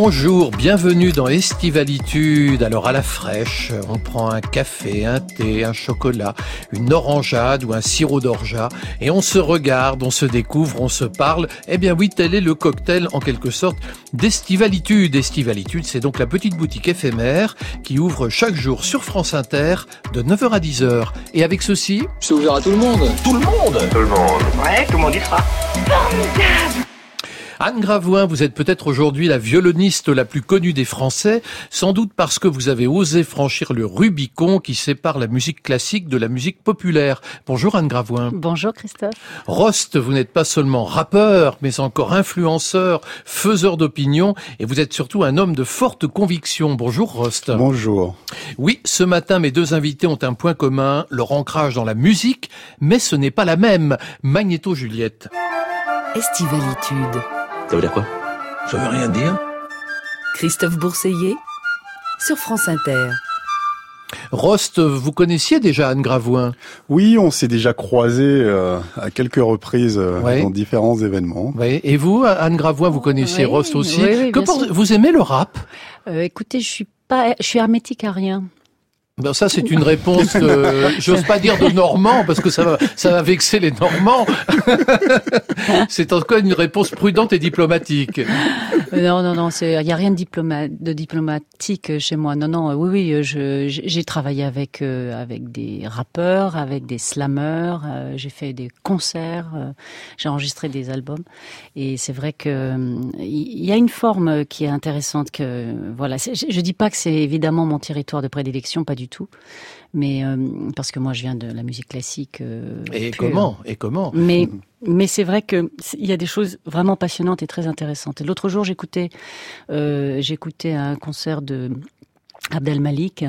Bonjour, bienvenue dans Estivalitude. Alors à la fraîche, on prend un café, un thé, un chocolat, une orangeade ou un sirop d'orgeat et on se regarde, on se découvre, on se parle. Eh bien oui, tel est le cocktail en quelque sorte d'Estivalitude. Estivalitude, c'est donc la petite boutique éphémère qui ouvre chaque jour sur France Inter de 9h à 10h. Et avec ceci... C'est ouvert à tout le monde. Tout le monde Tout le monde. Ouais, tout le monde y sera. Formidable Anne Gravoin, vous êtes peut-être aujourd'hui la violoniste la plus connue des Français, sans doute parce que vous avez osé franchir le Rubicon qui sépare la musique classique de la musique populaire. Bonjour Anne Gravoin. Bonjour Christophe. Rost, vous n'êtes pas seulement rappeur, mais encore influenceur, faiseur d'opinion, et vous êtes surtout un homme de forte conviction. Bonjour Rost. Bonjour. Oui, ce matin, mes deux invités ont un point commun, leur ancrage dans la musique, mais ce n'est pas la même. Magnéto Juliette. Estivalitude. Ça veut dire quoi? Ça veut rien dire. Christophe Bourseiller sur France Inter. Rost, vous connaissiez déjà Anne Gravoin? Oui, on s'est déjà croisés euh, à quelques reprises euh, dans différents événements. Oui. Et vous, Anne Gravoin, vous connaissiez Oui, Rost aussi? oui, oui, Que sûr. vous aimez le rap? Euh, écoutez, je suis pas, je suis hermétique à rien. Ben ça, c'est une réponse, euh, j'ose pas dire de Normand, parce que ça va, ça va vexer les Normands. c'est en tout cas une réponse prudente et diplomatique. Euh, non, non, non, il y a rien de, diploma, de diplomatique chez moi. Non, non, euh, oui, oui, euh, j'ai travaillé avec euh, avec des rappeurs, avec des slammeurs, euh, j'ai fait des concerts, euh, j'ai enregistré des albums, et c'est vrai que il y a une forme qui est intéressante. Que voilà, je, je dis pas que c'est évidemment mon territoire de prédilection, pas du tout, mais euh, parce que moi je viens de la musique classique. euh, Et pure. comment Et comment? Mais mais c'est vrai que il y a des choses vraiment passionnantes et très intéressantes. Et L'autre jour, j'écoutais euh, j'écoutais un concert de Abdel Malik,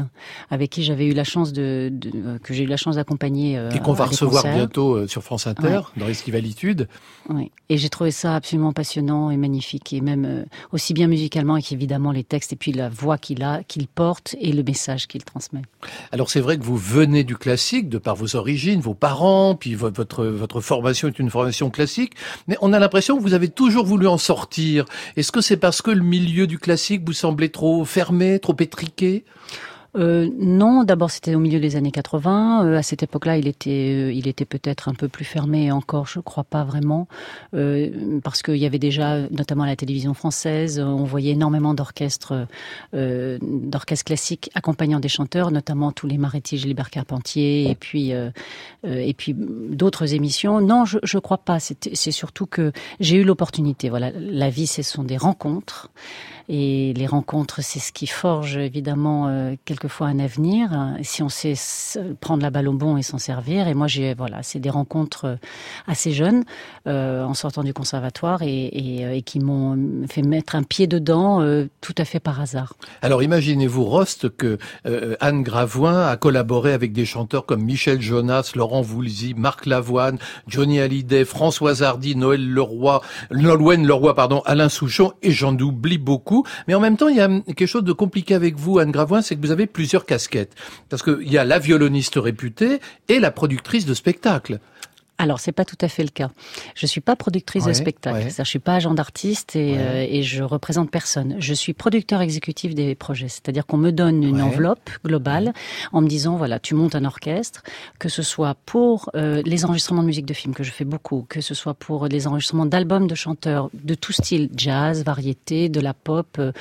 avec qui j'avais eu la chance de, de- euh, que j'ai eu la chance d'accompagner. euh, Et qu'on va recevoir concerts. bientôt euh, sur France Inter, dans Estivalitude. Oui. Et j'ai trouvé ça absolument passionnant et magnifique, et même euh, aussi bien musicalement et qu'évidemment les textes et puis la voix qu'il a, qu'il porte et le message qu'il transmet. Alors c'est vrai que vous venez du classique, de par vos origines, vos parents, puis vo- votre, votre formation est une formation classique, mais on a l'impression que vous avez toujours voulu en sortir. Est-ce que c'est parce que le milieu du classique vous semblait trop fermé, trop étriqué? Euh, non, d'abord c'était au milieu des années 80. Euh, à cette époque-là, il était, euh, il était peut-être un peu plus fermé encore, je crois pas vraiment, parce qu'il y avait déjà, notamment à la télévision française, on voyait énormément d'orchestres, d'orchestres classiques accompagnant des chanteurs, notamment tous les Maretti, Gilbert Carpentier, et puis, et puis d'autres émissions. Non, je, je crois pas. C'est surtout que j'ai eu l'opportunité. Voilà, la vie, ce sont des rencontres. Et les rencontres, c'est ce qui forge évidemment euh, quelquefois un avenir. Si on sait prendre la balle au bon et s'en servir. Et moi, j'ai voilà, c'est des rencontres euh, assez jeunes euh, en sortant du conservatoire et, et, euh, et qui m'ont fait mettre un pied dedans euh, tout à fait par hasard. Alors imaginez-vous, Rost, que euh, Anne Gravoin a collaboré avec des chanteurs comme Michel Jonas, Laurent Voulzy, Marc Lavoine, Johnny Hallyday, Françoise Hardy, Noël Leroy, Nolwenn Leroy, pardon, Alain Souchon, et j'en oublie beaucoup. Mais en même temps, il y a quelque chose de compliqué avec vous, Anne Gravoin, c'est que vous avez plusieurs casquettes. Parce qu'il y a la violoniste réputée et la productrice de spectacles. Alors, c'est pas tout à fait le cas. Je suis pas productrice Ouais, de spectacle. ouais. C'est-à-dire, je suis pas agent d'artiste et, Ouais. euh, et je représente personne. Je suis producteur exécutif des projets. C'est-à-dire qu'on me donne une enveloppe globale en me disant, voilà, tu montes un orchestre, que ce soit pour euh, les enregistrements de musique de film, que je fais beaucoup, que ce soit pour les enregistrements d'albums de chanteurs de tout style, jazz, variété, de la pop, euh,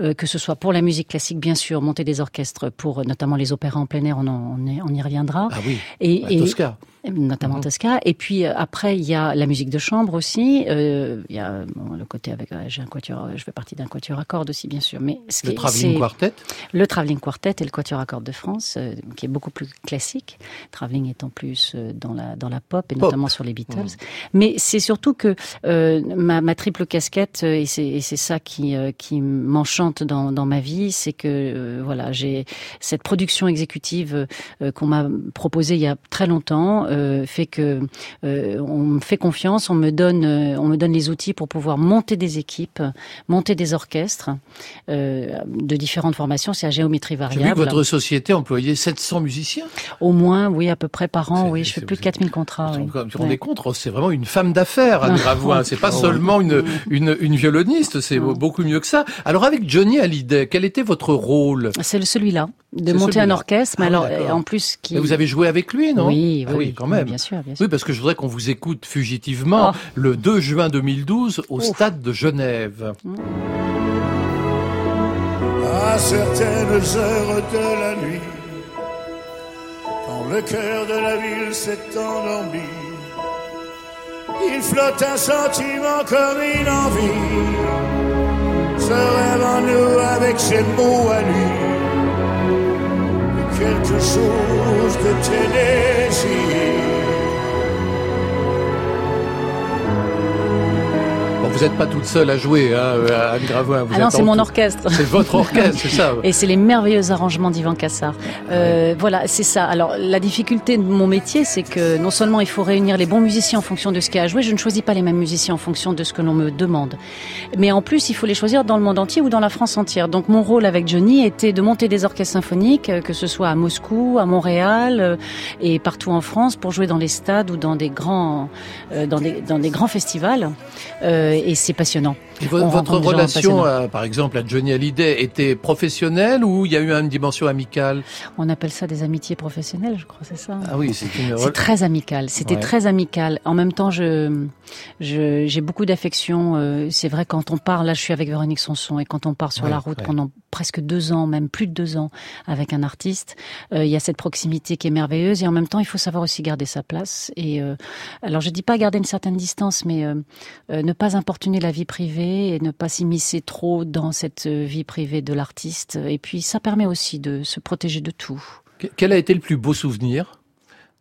euh, que ce soit pour la musique classique, bien sûr, monter des orchestres pour notamment les opéras en plein air, on, en- on y- on y reviendra. Ah oui, Et, et- Tosca. Notamment Mhm. Tosca. Et puis euh, après, il y a la musique de chambre aussi. Euh, Il y a bon, le côté avec euh, j'ai un quatuor, je fais partie d'un quatuor à cordes aussi, bien sûr. Mais ce Le Travelling Quartet. le Travelling Quartet et le quatuor à cordes de France, euh, qui est beaucoup plus classique. Travelling étant plus euh, dans la dans la pop et Pop. notamment sur les Beatles. Mais c'est surtout que euh, ma, ma triple casquette et c'est et c'est ça qui euh, qui m'enchante dans dans ma vie, c'est que euh, voilà j'ai cette production exécutive euh, qu'on m'a proposée il y a très longtemps euh, fait que euh, on me fait confiance, on me donne, euh, on me donne les outils pour pouvoir monter des équipes, monter des orchestres de différentes formations. C'est à géométrie variable. J'ai vu que votre société employait 700 musiciens. Au moins, oui, à peu près par an. Oui, je fais plus de 4000 contrats. Vous vous rendez compte, oh, c'est vraiment une femme d'affaires, Anne Gravoin. C'est pas seulement une, une, une violoniste, c'est beaucoup mieux que ça. Alors avec Johnny Hallyday, quel était votre rôle? C'est celui-là, de monter un orchestre, mais ah alors en plus qui. vous avez joué avec lui, non? Oui, ah oui, quand même. Bien sûr, bien sûr. Oui, parce que je voudrais qu'on vous écoute fugitivement oh. le 2 juin 2012 au stade de Genève. À certaines heures de la nuit, quand le cœur de la ville s'est endormi, il flotte un sentiment comme une envie. Se rêve en nous avec ses mots à lui quelque chose de Tennessee. Vous n'êtes pas toute seule à jouer, hein, Anne Gravoin. ah non, c'est mon orchestre. C'est votre orchestre, c'est ça. Et c'est les merveilleux arrangements d'Ivan Cassar. Euh, Voilà, c'est ça. Alors, la difficulté de mon métier, c'est que non seulement il faut réunir les bons musiciens en fonction de ce qu'il y a à jouer, je ne choisis pas les mêmes musiciens en fonction de ce que l'on me demande. Mais en plus, il faut les choisir dans le monde entier ou dans la France entière. Donc, mon rôle avec Johnny était de monter des orchestres symphoniques, euh, que ce soit à Moscou, à Montréal euh, et partout en France, pour jouer dans les stades ou dans des grands, euh, dans des, dans des grands festivals. Euh, et c'est passionnant. votre relation, par exemple, à Johnny Hallyday était professionnelle ou il y a eu une dimension amicale? On appelle ça des amitiés professionnelles, je crois, c'est ça. Ah oui, c'est une. C'est très amical. C'était très amical. En même temps, je, j'ai beaucoup d'affection. Euh, c'est vrai quand on part, là, je suis avec Véronique Sanson, et quand on part sur la route pendant presque deux ans, même plus de deux ans, avec un artiste, euh, il y a cette proximité qui est merveilleuse. Et en même temps, il faut savoir aussi garder sa place. Et euh, alors, je dis pas garder une certaine distance, mais ne pas importuner la vie privée et ne pas s'immiscer trop dans cette vie privée de l'artiste. Et puis ça permet aussi de se protéger de tout. Quel a été le plus beau souvenir?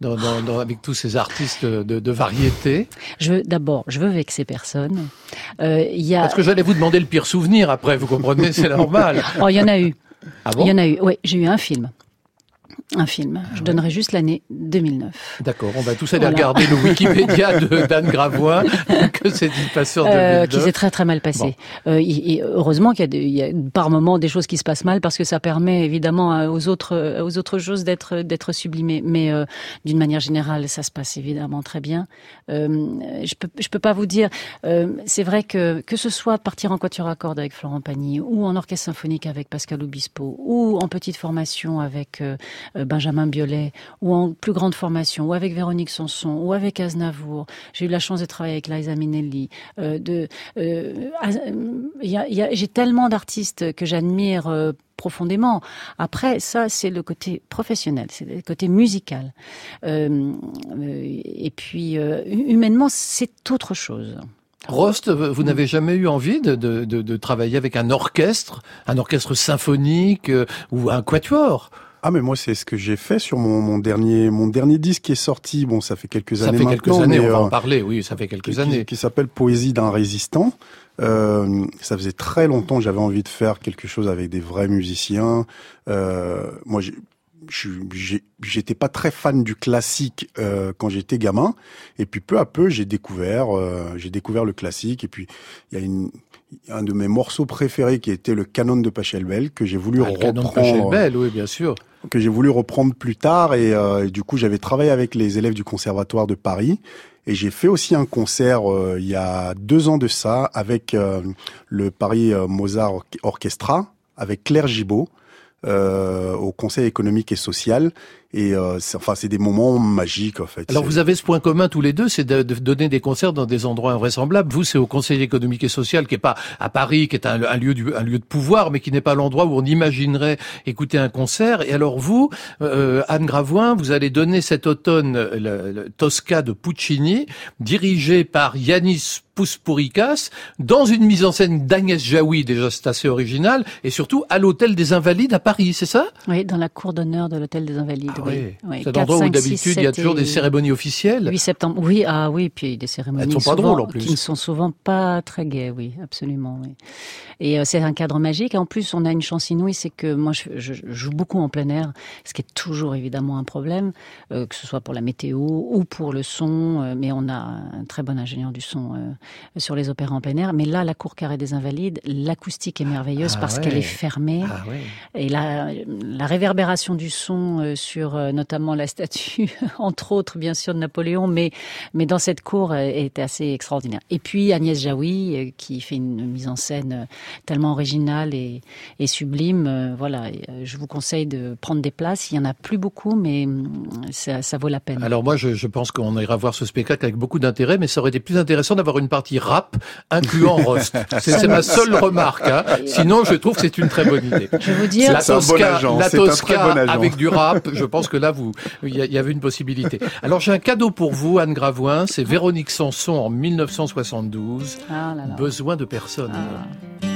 Dans, dans, avec tous ces artistes de, de variété Je d'abord, je veux vexer personne. Euh, y a... Parce que j'allais vous demander le pire souvenir après, vous comprenez, c'est normal. oh, il y en a eu. Ah bon? Il y en a eu. Oui, j'ai eu un film un film. Je donnerai juste l'année 2009. D'accord, on va tous aller regarder le Wikipédia d'Anne Gravois, que c'est une passeur de euh, Qui s'est très très mal passé. Euh, heureusement qu'il y, a par moments des choses qui se passent mal parce que ça permet évidemment aux autres aux autres choses d'être d'être sublimées. Mais euh, d'une manière générale, ça se passe évidemment très bien. Euh, je peux je peux pas vous dire. Euh, c'est vrai que que ce soit partir en quatuor à cordes avec Florent Pagny ou en orchestre symphonique avec Pascal Obispo ou en petite formation avec euh, Benjamin Biolay, ou en plus grande formation, ou avec Véronique Sanson, ou avec Aznavour. J'ai eu la chance de travailler avec Liza Minnelli. Euh, de, euh, j'ai tellement d'artistes que j'admire profondément. Après, ça, c'est le côté professionnel, c'est le côté musical. et puis, humainement, c'est autre chose. Rost, vous n'avez jamais eu envie de, de, de, travailler avec un orchestre, un orchestre symphonique ou un quatuor? Ah mais moi c'est ce que j'ai fait sur mon, mon, dernier mon dernier disque qui est sorti. Bon, ça fait quelques années maintenant. Ça fait quelques années, on va en euh, parler. Oui, ça fait quelques qui, années. Qui, s'appelle Poésie d'un résistant. Euh, ça faisait très longtemps que j'avais envie de faire quelque chose avec des vrais musiciens. Euh, moi, j'étais pas très fan du classique euh, quand j'étais gamin, et puis peu à peu j'ai découvert, euh, j'ai découvert le classique, et puis il y a une, un de mes morceaux préférés qui était le Canon de Pachelbel que j'ai voulu ah, reprendre. Canon de Pachelbel, oui, bien sûr. Que j'ai voulu reprendre plus tard et, euh, du coup j'avais travaillé avec les élèves du conservatoire de Paris et j'ai fait aussi un concert euh, il y a deux ans de ça avec euh, le Paris Mozart Orchestra avec Claire Gibault euh, au Conseil économique et social. Et euh, enfin, c'est des moments magiques en fait. Alors vous avez ce point commun tous les deux, c'est de, donner des concerts dans des endroits invraisemblables. Vous, c'est au Conseil économique et social, qui est pas à Paris, qui est un, lieu du, un lieu de pouvoir, mais qui n'est pas l'endroit où on imaginerait écouter un concert. Et alors vous, euh, Anne Gravoin, vous allez donner cet automne le, Tosca de Puccini, dirigé par Yanis Pouspourikas, dans une mise en scène d'Agnès Jaoui, déjà c'est assez original, et surtout à l'hôtel des Invalides à Paris, c'est ça? Oui, dans la cour d'honneur de l'hôtel des Invalides. D'habitude. oui. Oui, C'est un 4, endroit où 5, d'habitude 6, il y a 7 toujours des cérémonies officielles. 8 septembre, oui, ah oui, puis des cérémonies Elles sont pas souvent- drôles, en plus. qui ne sont souvent pas très gaies, oui, absolument. Oui. Et euh, c'est un cadre magique. En plus, on a une chance inouïe, c'est que moi, je, je- je joue beaucoup en plein air, ce qui est toujours évidemment un problème, euh, que ce soit pour la météo ou pour le son. euh, mais on a un très bon ingénieur du son sur les opéras en plein air. Mais là, la cour carrée des Invalides, l'acoustique est merveilleuse Ah parce ouais. qu'elle est fermée. Ah ouais. Et la, la réverbération du son euh, sur euh, notamment la statue, entre autres bien sûr de Napoléon, mais, mais dans cette cour euh, est assez extraordinaire. Et puis Agnès Jaoui euh, qui fait une mise en scène tellement originale et, et sublime. euh, Voilà, je vous conseille de prendre des places. Il y en a plus beaucoup, mais hum, ça, ça vaut la peine. Alors moi, je, je pense qu'on ira voir ce spectacle avec beaucoup d'intérêt, mais ça aurait été plus intéressant d'avoir une partie rap incluant Rost. C'est c'est ma seule remarque. hein. Sinon, je trouve que c'est une très bonne idée. je vais vous dire, La bon Tosca, agent, la Tosca bon avec du rap, je pense que là, vous, il y, avait une possibilité. Alors j'ai un cadeau pour vous, Anne Gravoin. C'est Véronique Sanson en 1972. ah là là. Besoin de personne. Ah.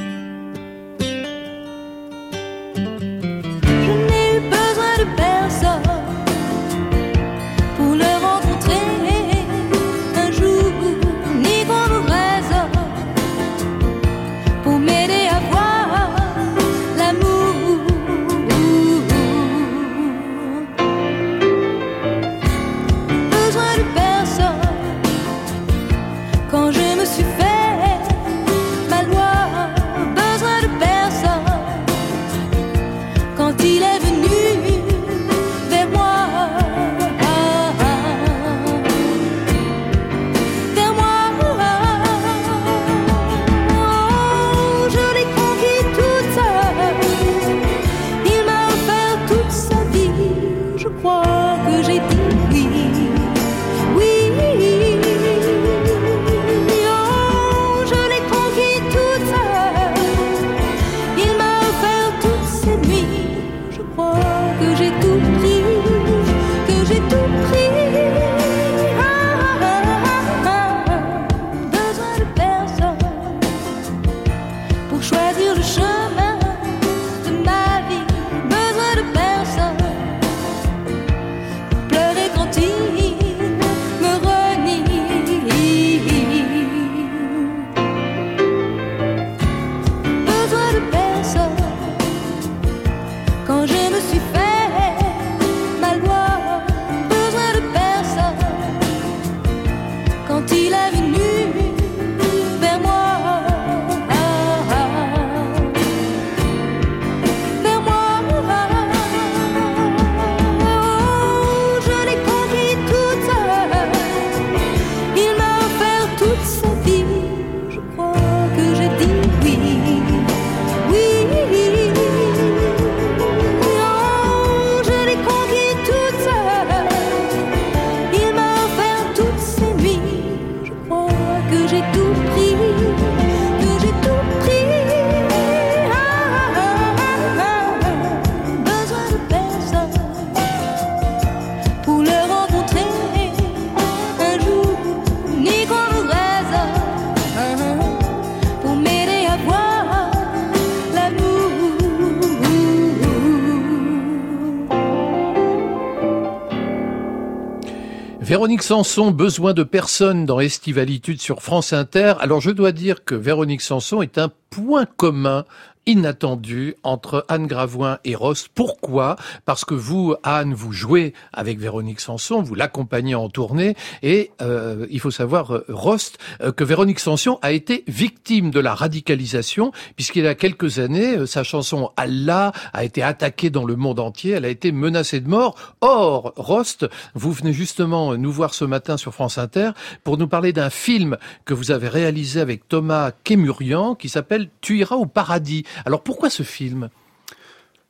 Véronique Sanson, besoin de personne dans Estivalitude sur France Inter. Alors je dois dire que Véronique Sanson est un point commun inattendu entre Anne Gravoin et Rost. Pourquoi? Parce que vous, Anne, vous jouez avec Véronique Sanson, vous l'accompagnez en tournée, et euh, il faut savoir, euh, Rost, euh, que Véronique Sanson a été victime de la radicalisation, puisqu'il y a quelques années, euh, sa chanson Allah a été attaquée dans le monde entier, elle a été menacée de mort. Or, Rost, vous venez justement nous voir ce matin sur France Inter pour nous parler d'un film que vous avez réalisé avec Thomas Kémurian qui s'appelle Tu iras au paradis. Alors pourquoi ce film?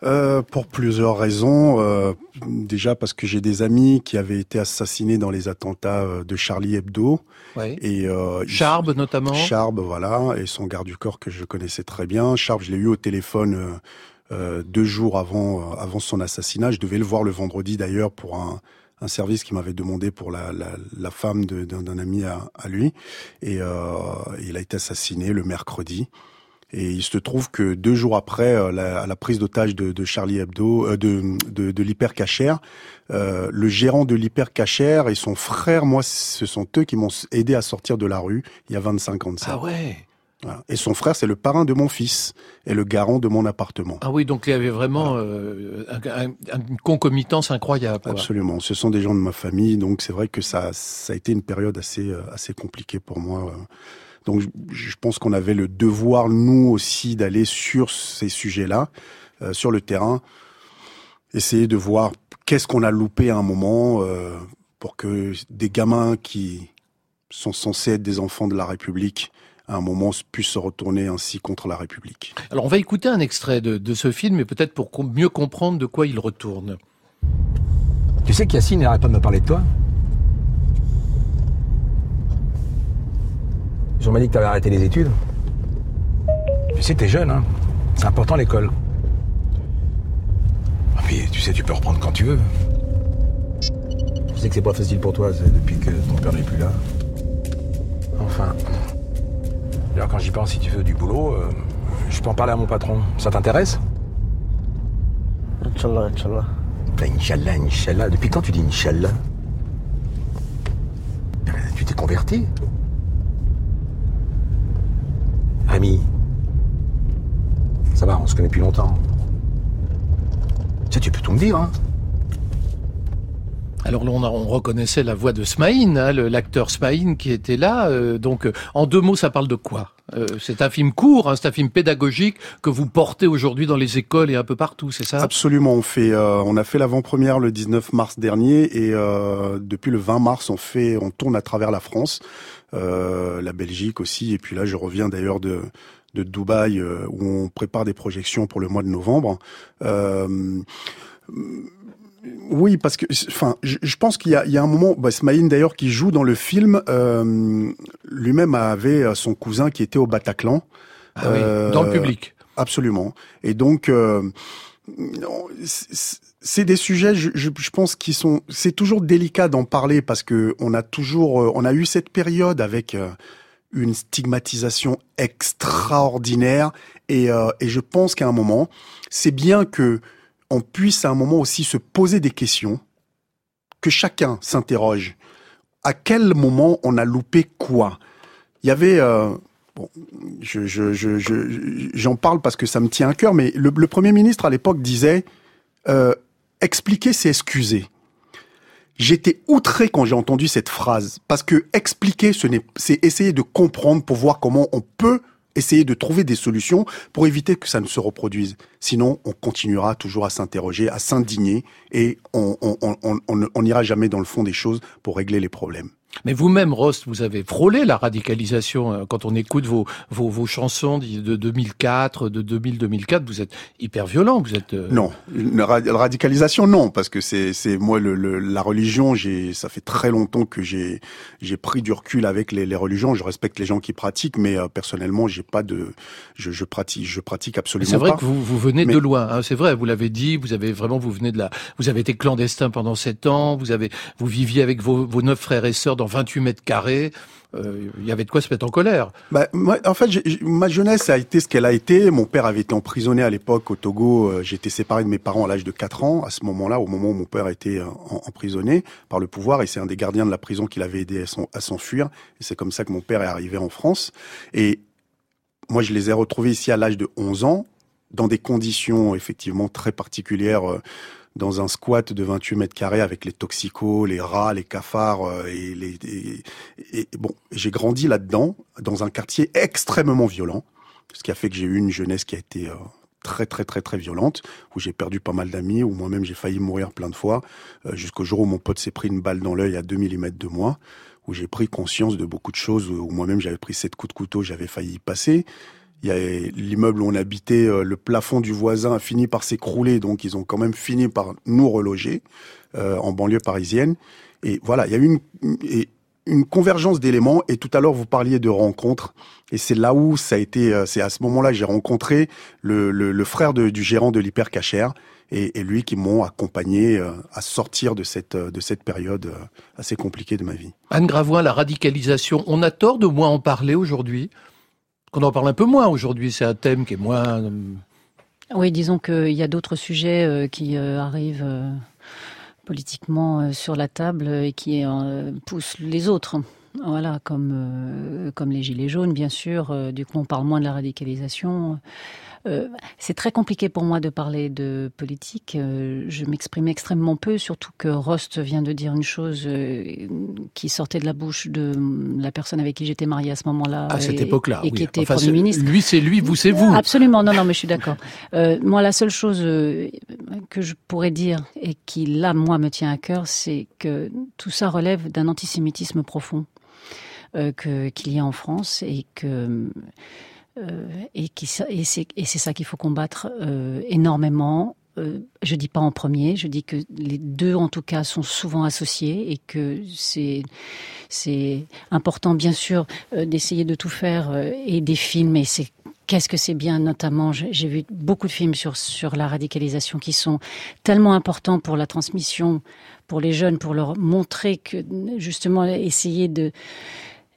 Euh, pour plusieurs raisons. Euh, déjà parce que j'ai des amis qui avaient été assassinés dans les attentats euh, de Charlie Hebdo. ouais. Et euh, Charbe notamment. Charb, voilà, et son garde du corps que je connaissais très bien. Charb, je l'ai eu au téléphone deux jours avant avant son assassinat. Je devais le voir le vendredi d'ailleurs pour un, un service qu'il m'avait demandé pour la, la, la femme d'un ami à, à lui. Et il a été assassiné le mercredi. Et il se trouve que deux jours après euh, la, la prise d'otage de, de, Charlie Hebdo, euh, de, de, de l'hypercachère, euh, le gérant de l'hypercachère et son frère, moi, ce sont eux qui m'ont aidé à sortir de la rue il y a 25 ans de ça. Ah ouais voilà. Et son frère, c'est le parrain de mon fils et le garant de mon appartement. Ah oui, donc il y avait vraiment euh, un, un, une concomitance incroyable. Quoi. Absolument. Ce sont des gens de ma famille, donc c'est vrai que ça, ça a été une période assez, assez compliquée pour moi. Donc je pense qu'on avait le devoir, nous aussi, d'aller sur ces sujets-là, euh, sur le terrain, essayer de voir qu'est-ce qu'on a loupé à un moment euh, pour que des gamins qui sont censés être des enfants de la République à un moment puissent se retourner ainsi contre la République. Alors on va écouter un extrait de, de ce film, et peut-être pour mieux comprendre de quoi il retourne. Tu sais qu'Yacine n'arrête pas de me parler de toi? Ils m'ont dit que t'avais arrêté les études. Tu sais, t'es jeune, hein. C'est important l'école. Et puis, tu sais, tu peux reprendre quand tu veux. Je sais que c'est pas facile pour toi, depuis que ton père n'est plus là. Enfin. Alors quand j'y pense, si tu veux du boulot, euh, je peux en parler à mon patron. Ça t'intéresse? Inch'Allah, Inch'Allah. Inch'Allah, Inch'Allah. Depuis quand tu dis Inch'Allah? Tu t'es converti? Ça va, on se connaît depuis longtemps. Ça, tu peux tout me dire, hein alors on, on, reconnaissait la voix de Smaïn, hein, l'acteur Smaïn qui était là. Euh, donc en deux mots, ça parle de quoi? Euh, C'est un film court, hein, c'est un film pédagogique que vous portez aujourd'hui dans les écoles et un peu partout, c'est ça? Absolument. On fait, euh, on a fait l'avant-première le 19 mars dernier et euh, depuis le 20 mars, on fait, on tourne à travers la France, la Belgique aussi, et puis là, je reviens d'ailleurs de de Dubaï où on prépare des projections pour le mois de novembre. Oui, parce que, enfin, je, pense qu'il y a, il y a un moment, bah, Smaïn d'ailleurs qui joue dans le film, euh, lui-même avait son cousin qui était au Bataclan. Ah oui, euh, dans le public. Absolument. Et donc, euh, c'est des sujets, je, je, je, pense, qui sont, c'est toujours délicat d'en parler parce que on a toujours, euh, on a eu cette période avec euh, une stigmatisation extraordinaire et, euh, et je pense qu'à un moment, c'est bien que on puisse à un moment aussi se poser des questions, que chacun s'interroge. À quel moment on a loupé quoi? Il y avait... Euh, bon, je, je, je, j'en parle parce que ça me tient à cœur, mais le, Premier ministre à l'époque disait euh, expliquer, c'est excuser. J'étais outré quand j'ai entendu cette phrase parce que expliquer, c'est essayer de comprendre pour voir comment on peut essayer de trouver des solutions pour éviter que ça ne se reproduise. Sinon, on continuera toujours à s'interroger, à s'indigner et on n'ira jamais dans le fond des choses pour régler les problèmes. Mais vous-même, Rost, vous avez frôlé la radicalisation. Euh, quand on écoute vos, vos, vos chansons de 2004, de 2000-2004, vous êtes hyper violent. Vous êtes euh... non, la radicalisation non, parce que c'est c'est moi le, le, la religion. J'ai ça fait très longtemps que j'ai j'ai pris du recul avec les, les, religions. Je respecte les gens qui pratiquent, mais euh, personnellement, j'ai pas de je, je pratique je pratique absolument pas. C'est vrai pas. que vous vous venez mais... de loin. Hein, c'est vrai, vous l'avez dit. Vous avez vraiment vous venez de la. Vous avez été clandestin pendant sept ans. Vous avez vous viviez avec vos, vos neuf frères et sœurs dans 28 mètres carrés. Euh, il y avait de quoi se mettre en colère. Bah, en fait, ma jeunesse a été ce qu'elle a été. Mon père avait été emprisonné à l'époque au Togo. Euh, J'étais séparé de mes parents à l'âge de 4 ans. À ce moment-là, au moment où mon père a été euh, emprisonné par le pouvoir, et c'est un des gardiens de la prison qui l'avait aidé à s'enfuir. Et c'est comme ça que mon père est arrivé en France. Et moi, je les ai retrouvés ici à l'âge de 11 ans, dans des conditions effectivement très particulières. Dans un squat de 28 mètres carrés avec les toxicos, les rats, les cafards euh, et les et, bon, j'ai grandi là-dedans dans un quartier extrêmement violent, ce qui a fait que j'ai eu une jeunesse qui a été euh, très très très très violente, où j'ai perdu pas mal d'amis, où moi-même j'ai failli mourir plein de fois, euh, jusqu'au jour où mon pote s'est pris une balle dans l'œil à 2 mm de moi, où j'ai pris conscience de beaucoup de choses, où moi-même j'avais pris sept coups de couteau, j'avais failli y passer. Il y a l'immeuble où on habitait, euh, le plafond du voisin a fini par s'écrouler, donc ils ont quand même fini par nous reloger euh, en banlieue parisienne. Et voilà, il y a eu une, convergence d'éléments. Et tout à l'heure, vous parliez de rencontres. Et c'est là où ça a été, euh, c'est à ce moment-là, j'ai rencontré le, frère du gérant de l'hypercachère et, lui qui m'ont accompagné à sortir de cette, de cette période assez compliquée de ma vie. Anne Gravoin, la radicalisation, on a tort de moins en parler aujourd'hui? Qu'on en parle un peu moins aujourd'hui. C'est un thème qui est moins. euh, Oui, disons qu'il y a d'autres sujets euh, qui euh, arrivent politiquement sur la table et qui poussent les autres. Voilà, comme comme les gilets jaunes, bien sûr. Du coup, on parle moins de la radicalisation. Euh, c'est très compliqué pour moi de parler de politique. Euh, je m'exprime extrêmement peu, surtout que Rost vient de dire une chose euh, qui sortait de la bouche de la personne avec qui j'étais mariée à ce moment-là. à cette et- époque-là. Et oui. qui était Enfin, Premier ministre. Lui, c'est lui, vous, c'est vous. Absolument, non, non, mais je suis d'accord. Euh, moi, la seule chose euh, que je pourrais dire et qui, là, moi, me tient à cœur, c'est que tout ça relève d'un antisémitisme profond euh, qu'il y a en France et que et, qui, et c'est et c'est ça qu'il faut combattre euh, énormément. Euh, je dis pas en premier, je dis que les deux en tout cas sont souvent associés et que c'est c'est important bien sûr euh, d'essayer de tout faire euh, et des films et c'est qu'est-ce que c'est bien notamment j'ai vu beaucoup de films sur sur la radicalisation qui sont tellement importants pour la transmission pour les jeunes pour leur montrer que justement essayer de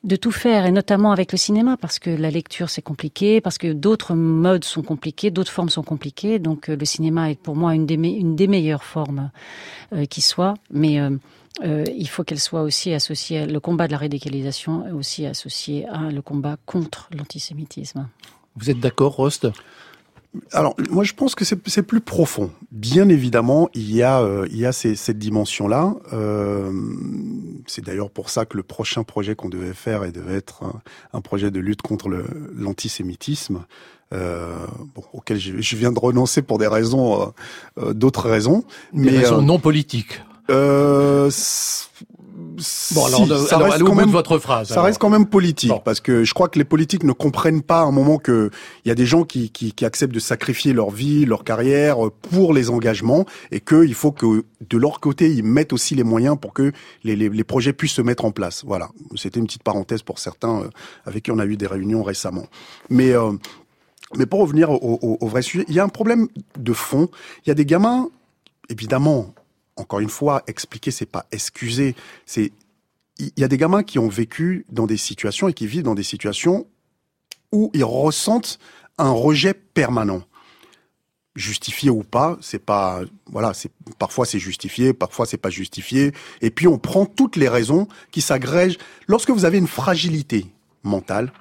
de tout faire, et notamment avec le cinéma, parce que la lecture c'est compliqué, parce que d'autres modes sont compliqués, d'autres formes sont compliquées. Donc euh, le cinéma est pour moi une des, meilleures formes euh, qui soit, mais euh, il faut qu'elle soit aussi associée, le combat de la radicalisation est aussi associé à le combat contre l'antisémitisme. Vous êtes d'accord, Rost? Alors, moi, je pense que c'est plus profond. Bien évidemment, il y a, euh, il y a ces- cette dimension-là. Euh, c'est d'ailleurs pour ça que le prochain projet qu'on devait faire et devait être un, un projet de lutte contre l'antisémitisme, euh, bon, auquel je, je viens de renoncer pour des raisons, euh, euh, d'autres raisons. Des raisons non politiques. euh, Bon, alors, ça alors reste quand même de votre phrase. ça alors. reste quand même politique Bon. parce que je crois que les politiques ne comprennent pas à un moment que il y a des gens qui, qui, qui acceptent de sacrifier leur vie, leur carrière euh, pour les engagements et qu'il faut que de leur côté ils mettent aussi les moyens pour que les, les, les projets puissent se mettre en place. Voilà, c'était une petite parenthèse pour certains euh, avec qui on a eu des réunions récemment. Mais euh, mais pour revenir au, au, au vrai sujet, il y a un problème de fond. Il y a des gamins, évidemment, encore une fois, expliquer, c'est pas excuser, c'est il y a des gamins qui ont vécu dans des situations et qui vivent dans des situations où ils ressentent un rejet permanent. Justifié ou pas, c'est pas voilà, c'est parfois c'est justifié, parfois c'est pas justifié et puis on prend toutes les raisons qui s'agrègent lorsque vous avez une fragilité mentale,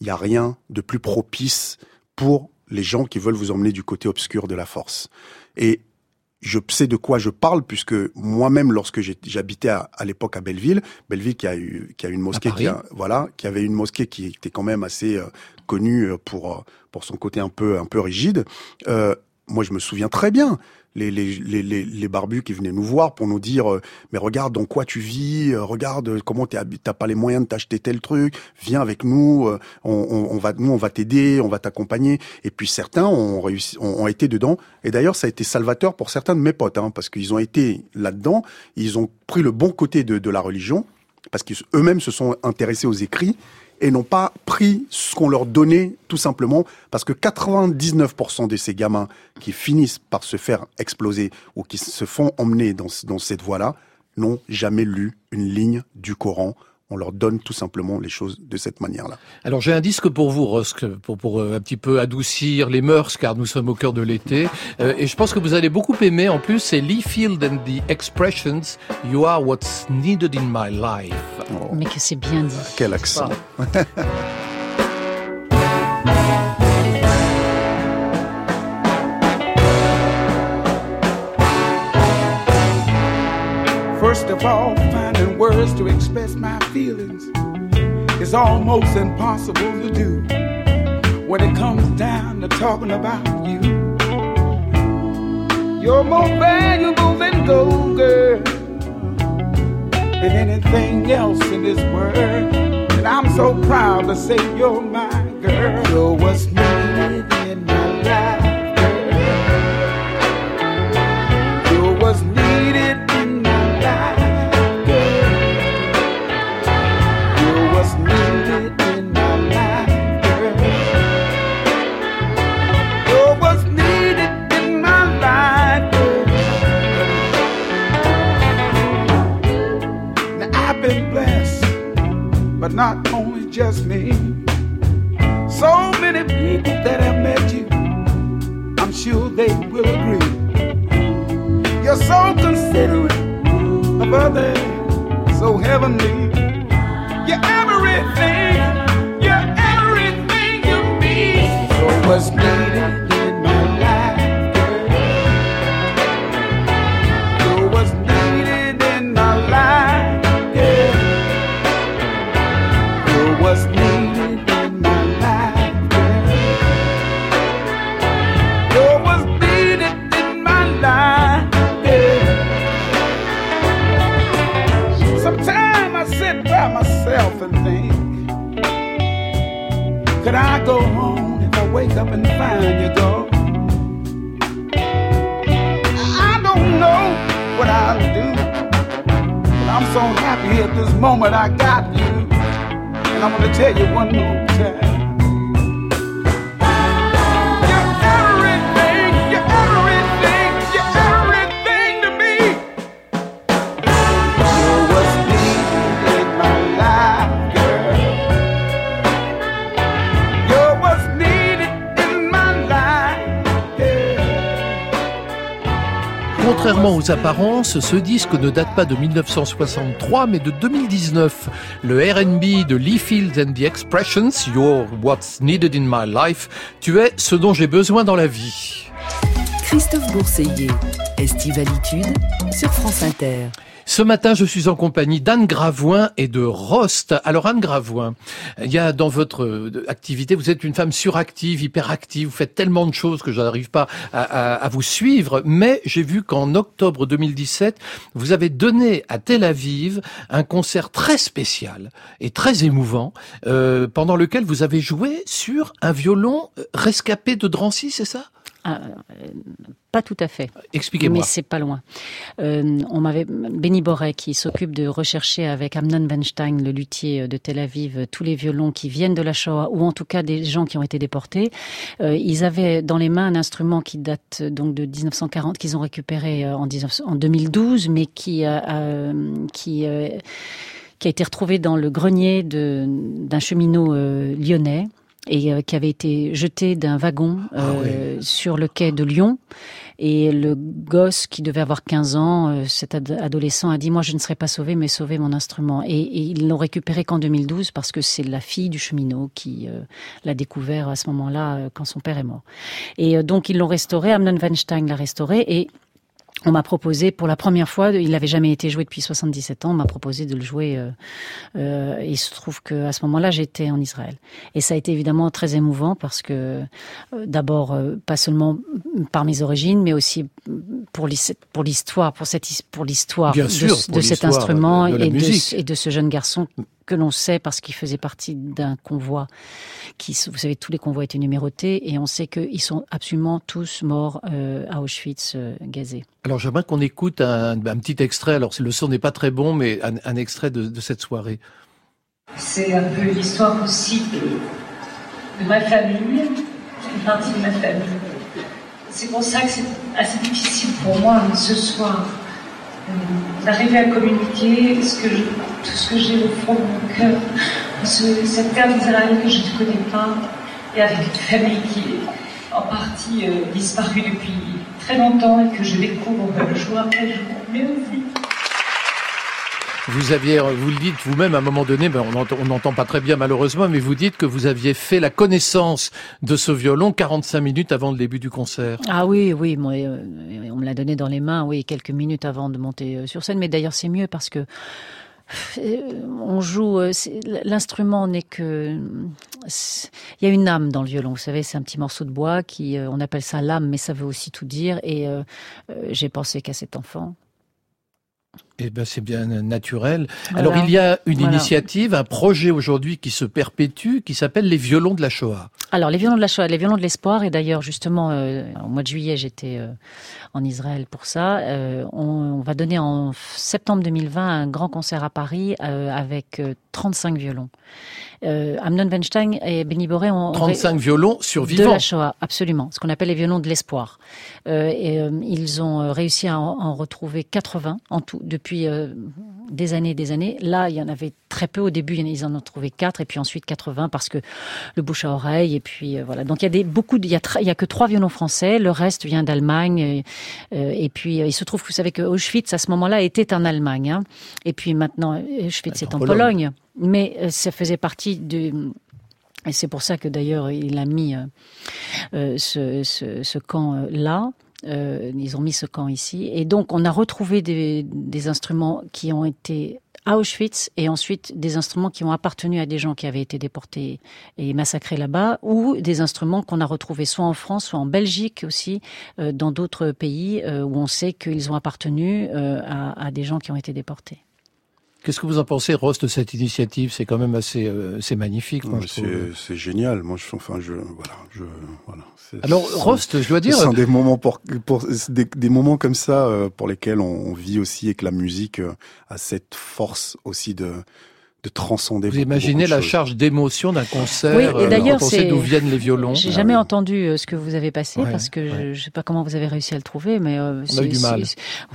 il y a rien de plus propice pour les gens qui veulent vous emmener du côté obscur de la force. Et je sais de quoi je parle puisque moi-même, lorsque j'habitais à, à l'époque à Belleville, Belleville qui a eu qui a une mosquée Paris. qui a, voilà, qui avait une mosquée qui était quand même assez euh, connue euh, pour euh, pour son côté un peu un peu rigide. Euh, moi, je me souviens très bien les, les, les, les, barbus qui venaient nous voir pour nous dire euh, mais regarde dans quoi tu vis, euh, regarde comment t'es t'as pas les moyens de t'acheter tel truc, viens avec nous, euh, on, on, on va nous on va t'aider, on va t'accompagner. Et puis certains ont réussi, ont, ont été dedans. Et d'ailleurs ça a été salvateur pour certains de mes potes, hein, parce qu'ils ont été là-dedans, ils ont pris le bon côté de, de la religion, parce qu'eux-mêmes se sont intéressés aux écrits et n'ont pas pris ce qu'on leur donnait tout simplement parce que 99% de ces gamins qui finissent par se faire exploser ou qui se font emmener dans, cette voie-là n'ont jamais lu une ligne du Coran. On leur donne tout simplement les choses de cette manière-là. Alors j'ai un disque pour vous, Rosk, pour, pour euh, un petit peu adoucir les mœurs, car nous sommes au cœur de l'été. Euh, et je pense que vous allez beaucoup aimer. En plus, c'est Lee Field and the Expressions. You are what's needed in my life. Oh, Mais que c'est bien dit. quel accent. First of all, words to express my feelings is almost impossible to do when it comes down to talking about you. You're more valuable than gold, girl, than anything else in this world. And I'm so proud to say you're my girl. You're what's needed in my life, not only just me. So many people that have met you, I'm sure they will agree. You're so considerate of others, so heavenly. You're everything, you're everything to me. So what's needed could I go home if I wake up and find you gone? I don't know what I'll do, but I'm so happy at this moment I got you. And I'm gonna tell you one more time. Contrairement aux apparences, ce disque ne date pas de 1963 mais de 2019. Le R&B de Lee Fields and the Expressions, You're What's Needed in My Life, tu es ce dont j'ai besoin dans la vie. Christophe Bourseiller, Estivalitude sur France Inter. Ce matin, je suis en compagnie d'Anne Gravoin et de Rost. Alors Anne Gravoin, il y a dans votre euh, activité, vous êtes une femme suractive, hyperactive, vous faites tellement de choses que je n'arrive pas à, à- vous suivre, mais j'ai vu qu'en octobre 2017, vous avez donné à Tel Aviv un concert très spécial et très émouvant, euh, pendant lequel vous avez joué sur un violon euh, rescapé de Drancy, c'est ça? Ah, euh, pas tout à fait. Expliquez-moi. Mais c'est pas loin. Euh, on m'avait Benny Boré qui s'occupe de rechercher avec Amnon Weinstein, le luthier de Tel Aviv, tous les violons qui viennent de la Shoah ou en tout cas des gens qui ont été déportés. Euh, ils avaient dans les mains un instrument qui date donc de 1940 qu'ils ont récupéré en, 19 en 2012, mais qui a, a- qui qui a été retrouvé dans le grenier d'un cheminot lyonnais et euh, qui avait été jeté d'un wagon euh, sur le quai de Lyon. Et le gosse qui devait avoir 15 ans, euh, cet ad- adolescent, a dit moi je ne serai pas sauvé, mais sauver mon instrument. Et, et ils l'ont récupéré qu'en 2012 parce que c'est la fille du cheminot qui euh, l'a découvert à ce moment-là euh, quand son père est mort. Et donc ils l'ont restauré. Amnon Weinstein l'a restauré et on m'a proposé pour la première fois, il n'avait jamais été joué depuis 77 ans, on m'a proposé de le jouer. Euh, euh, et il se trouve que à ce moment-là, j'étais en Israël. Et ça a été évidemment très émouvant parce que euh, d'abord, euh, pas seulement par mes origines, mais aussi pour l'his- pour l'histoire, pour cette his- pour l'histoire de, cet instrument de musique. et de ce jeune garçon que l'on sait parce qu'il faisait partie d'un convoi qui, vous savez, tous les convois étaient numérotés et on sait qu'ils sont absolument tous morts euh, à Auschwitz euh, gazés. Alors j'aimerais qu'on écoute un, un petit extrait. Alors le son n'est pas très bon, mais un, un extrait de, de cette soirée. C'est un peu l'histoire aussi de, de ma famille, une partie de ma famille. C'est pour ça que c'est assez difficile pour moi ce soir d'arriver à communiquer tout ce que j'ai au fond de mon cœur, ce- cette terre d'Israël que je ne connais pas, et avec une famille qui est en partie euh, disparue depuis très longtemps et que je découvre euh, jour après jour. Merci. Vous aviez, vous le dites vous-même à un moment donné, ben on n'entend- pas très bien malheureusement, mais vous dites que vous aviez fait la connaissance de ce violon 45 minutes avant le début du concert. Ah oui, oui, euh, on me l'a donné dans les mains, oui, quelques minutes avant de monter euh, sur scène. Mais d'ailleurs, c'est mieux parce que euh, on joue. L'instrument n'est que. Il y a une âme dans le violon. Vous savez, c'est un petit morceau de bois qui, on appelle ça l'âme, mais ça veut aussi tout dire. Et j'ai pensé qu'à cet enfant. Eh ben c'est bien naturel. Voilà. Alors il y a une Voilà. initiative, un projet aujourd'hui qui se perpétue, qui s'appelle les violons de la Shoah. Alors, les violons de la Shoah, les violons de l'espoir, et d'ailleurs, justement, euh, au mois de juillet, j'étais euh, en Israël pour ça. Euh, on, on va donner en septembre 2020 un grand concert à Paris avec euh, 35 violons. Amnon Weinstein et Benny Boré ont... 35 violons de survivants. la Shoah, absolument. Ce qu'on appelle les violons de l'espoir. Et ils ont réussi à en, en retrouver 80 en tout depuis euh, des années et des années. Là, il y en avait très peu au début, ils en ont trouvé quatre et puis ensuite 80 parce que le bouche à oreille et puis euh, voilà. Donc il y a des beaucoup, il y a, il y a que trois violons français, le reste vient d'Allemagne et, euh, et puis il se trouve que vous savez que Auschwitz à ce moment-là était en Allemagne hein. et puis maintenant Auschwitz est en Pologne. mais ça faisait partie du et c'est pour ça que d'ailleurs il a mis euh, ce, ce, ce camp là. Euh, ils ont mis ce camp ici. Et donc, on a retrouvé des, instruments qui ont été à Auschwitz et ensuite des instruments qui ont appartenu à des gens qui avaient été déportés et massacrés là-bas ou des instruments qu'on a retrouvés soit en France, soit en Belgique aussi, euh, dans d'autres pays euh, où on sait qu'ils ont appartenu à des gens qui ont été déportés. Qu'est-ce que vous en pensez, Ross, de cette initiative? C'est quand même assez, euh, c'est magnifique. C'est génial. Moi, je, enfin, je, voilà, je, voilà. Alors, Rost, je dois dire, c'est des moments pour, pour des, des, moments comme ça euh, pour lesquels on, on, vit aussi et que la musique euh, a cette force aussi de de transcender. Vous imaginez la charge d'émotion d'un concert Oui, et d'ailleurs, c'est d'où viennent les violons. J'ai jamais entendu euh, ce que vous avez passé ouais, parce que ouais. je, je sais pas comment vous avez réussi à le trouver, mais euh, on a eu du mal.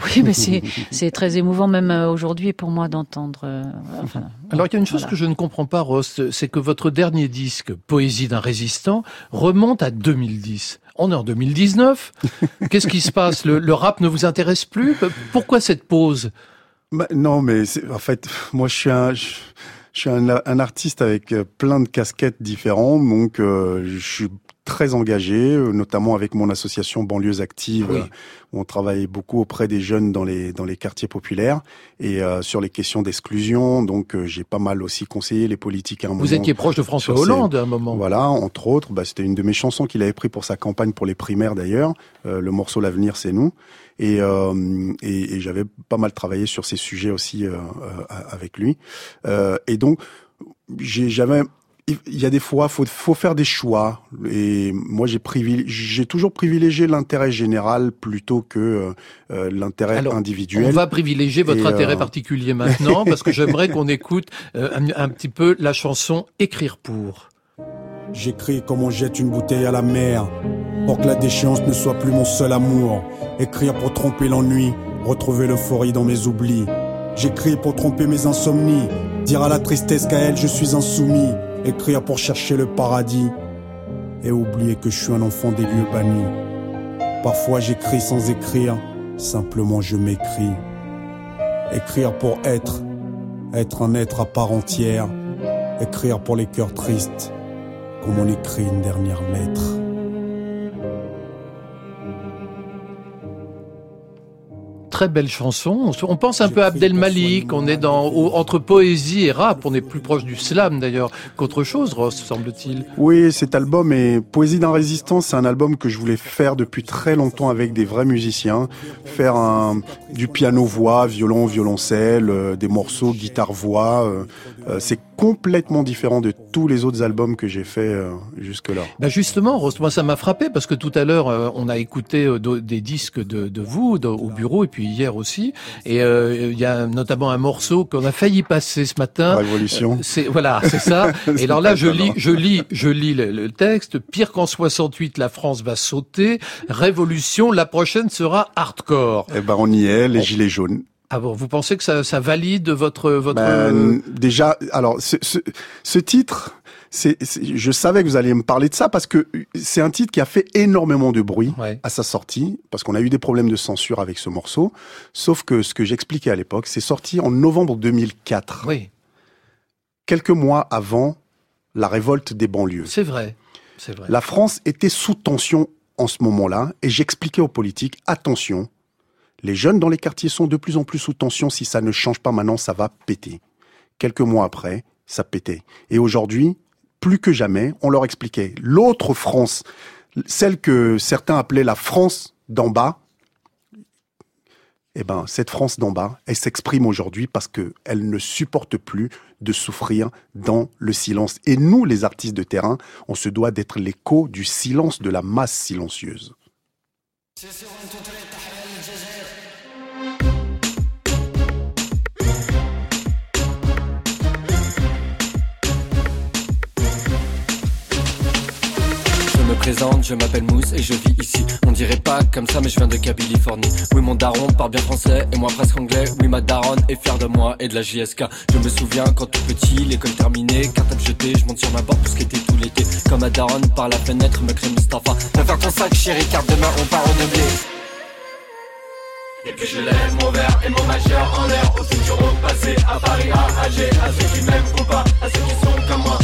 Oui, mais c'est c'est très émouvant même euh, aujourd'hui pour moi d'entendre. Euh, enfin, Alors il y a une chose voilà. que je ne comprends pas, Rost, c'est que votre dernier disque, Poésie d'un résistant, remonte à 2010. On est en 2019. Qu'est-ce qui se passe? Le, le rap ne vous intéresse plus? Pourquoi cette pause? Bah, non, mais en fait, moi, je suis un, je, je suis un, un, artiste avec euh, plein de casquettes différentes, donc euh, je suis très engagé, euh, notamment avec mon association Banlieues Actives, oui. où on travaille beaucoup auprès des jeunes dans les dans les quartiers populaires et euh, sur les questions d'exclusion. Donc euh, j'ai pas mal aussi conseillé les politiques à un Vous moment. Vous étiez proche de François Hollande à un moment. Voilà, entre autres, bah, c'était une de mes chansons qu'il avait pris pour sa campagne pour les primaires d'ailleurs. Euh, le morceau L'avenir, c'est nous. Et, euh, et, et j'avais pas mal travaillé sur ces sujets aussi avec lui. et donc j'avais il y a des fois, faut faut faire des choix. Et moi, j'ai j'ai toujours privilégié l'intérêt général plutôt que euh, l'intérêt individuel. On va privilégier votre et intérêt euh... particulier maintenant parce que j'aimerais qu'on écoute euh, un, un, petit peu la chanson "Écrire pour". J'écris comme on jette une bouteille à la mer pour que la déchéance ne soit plus mon seul amour. Écrire pour tromper l'ennui, retrouver l'euphorie dans mes oublis. J'écris pour tromper mes insomnies, dire à la tristesse qu'à elle je suis insoumis écrire pour chercher le paradis et oublier que je suis un enfant des lieux bannis. Parfois j'écris sans écrire, simplement je m'écris. Écrire pour être, être un être à part entière, écrire pour les cœurs tristes, comme on écrit une dernière lettre. Très belle chanson. On pense un peu à Abdel Malik, on est dans, entre poésie et rap, on est plus proche du slam d'ailleurs qu'autre chose, Ross, semble-t-il. Oui, cet album est Poésie d'un résistant, c'est un album que je voulais faire depuis très longtemps avec des vrais musiciens, faire un, du piano-voix, violon, violoncelle, euh, des morceaux guitare-voix. Euh, euh, c'est complètement différent de tous les autres albums que j'ai fait euh, jusque-là. Ben justement, Ross, moi ça m'a frappé parce que tout à l'heure euh, on a écouté des disques de, de vous de, au bureau et puis hier aussi. Et euh, il y a notamment un morceau qu'on a failli passer ce matin. Révolution. c'est voilà, c'est ça. et alors là, je lis, je lis, je lis le, le texte. Pire qu'en 68, la France va sauter. Révolution, la prochaine sera hardcore. Eh ben on y est, les gilets jaunes. Ah bon, vous pensez que ça, ça valide votre votre ben, déjà alors ce, ce, ce titre c'est, je savais que vous alliez me parler de ça parce que c'est un titre qui a fait énormément de bruit ouais. à sa sortie, parce qu'on a eu des problèmes de censure avec ce morceau. Sauf que ce que j'expliquais à l'époque, c'est sorti en novembre 2004. Oui. Quelques mois avant la révolte des banlieues. C'est vrai. C'est vrai. La France était sous tension en ce moment-là, et j'expliquais aux politiques, attention, les jeunes dans les quartiers sont de plus en plus sous tension, si ça ne change pas maintenant, ça va péter. Quelques mois après, ça pétait. Et aujourd'hui, plus que jamais, on leur expliquait l'autre France, celle que certains appelaient la France d'en bas. Eh ben, cette France d'en bas, elle s'exprime aujourd'hui parce que elle ne supporte plus de souffrir dans le silence. Et nous, les artistes de terrain, on se doit d'être l'écho du silence de la masse silencieuse. Présente, je m'appelle Mousse et je vis ici. On dirait pas comme ça, mais je viens de Californie. Oui, mon daron parle bien français et moi presque anglais. Oui, ma daronne est fière de moi et de la JSK. Je me souviens quand tout petit, l'école terminée, cartable jeté, je monte sur ma porte pour était tout l'été. Comme ma daronne par la fenêtre me crée Mustafa. Va faire ton sac, chérie, car demain on part renouveler. Et puis je lève mon verre et mon majeur en l'air Au futur, au passé, à Paris, à Alger À ceux qui m'aiment ou pas, à ceux qui sont comme moi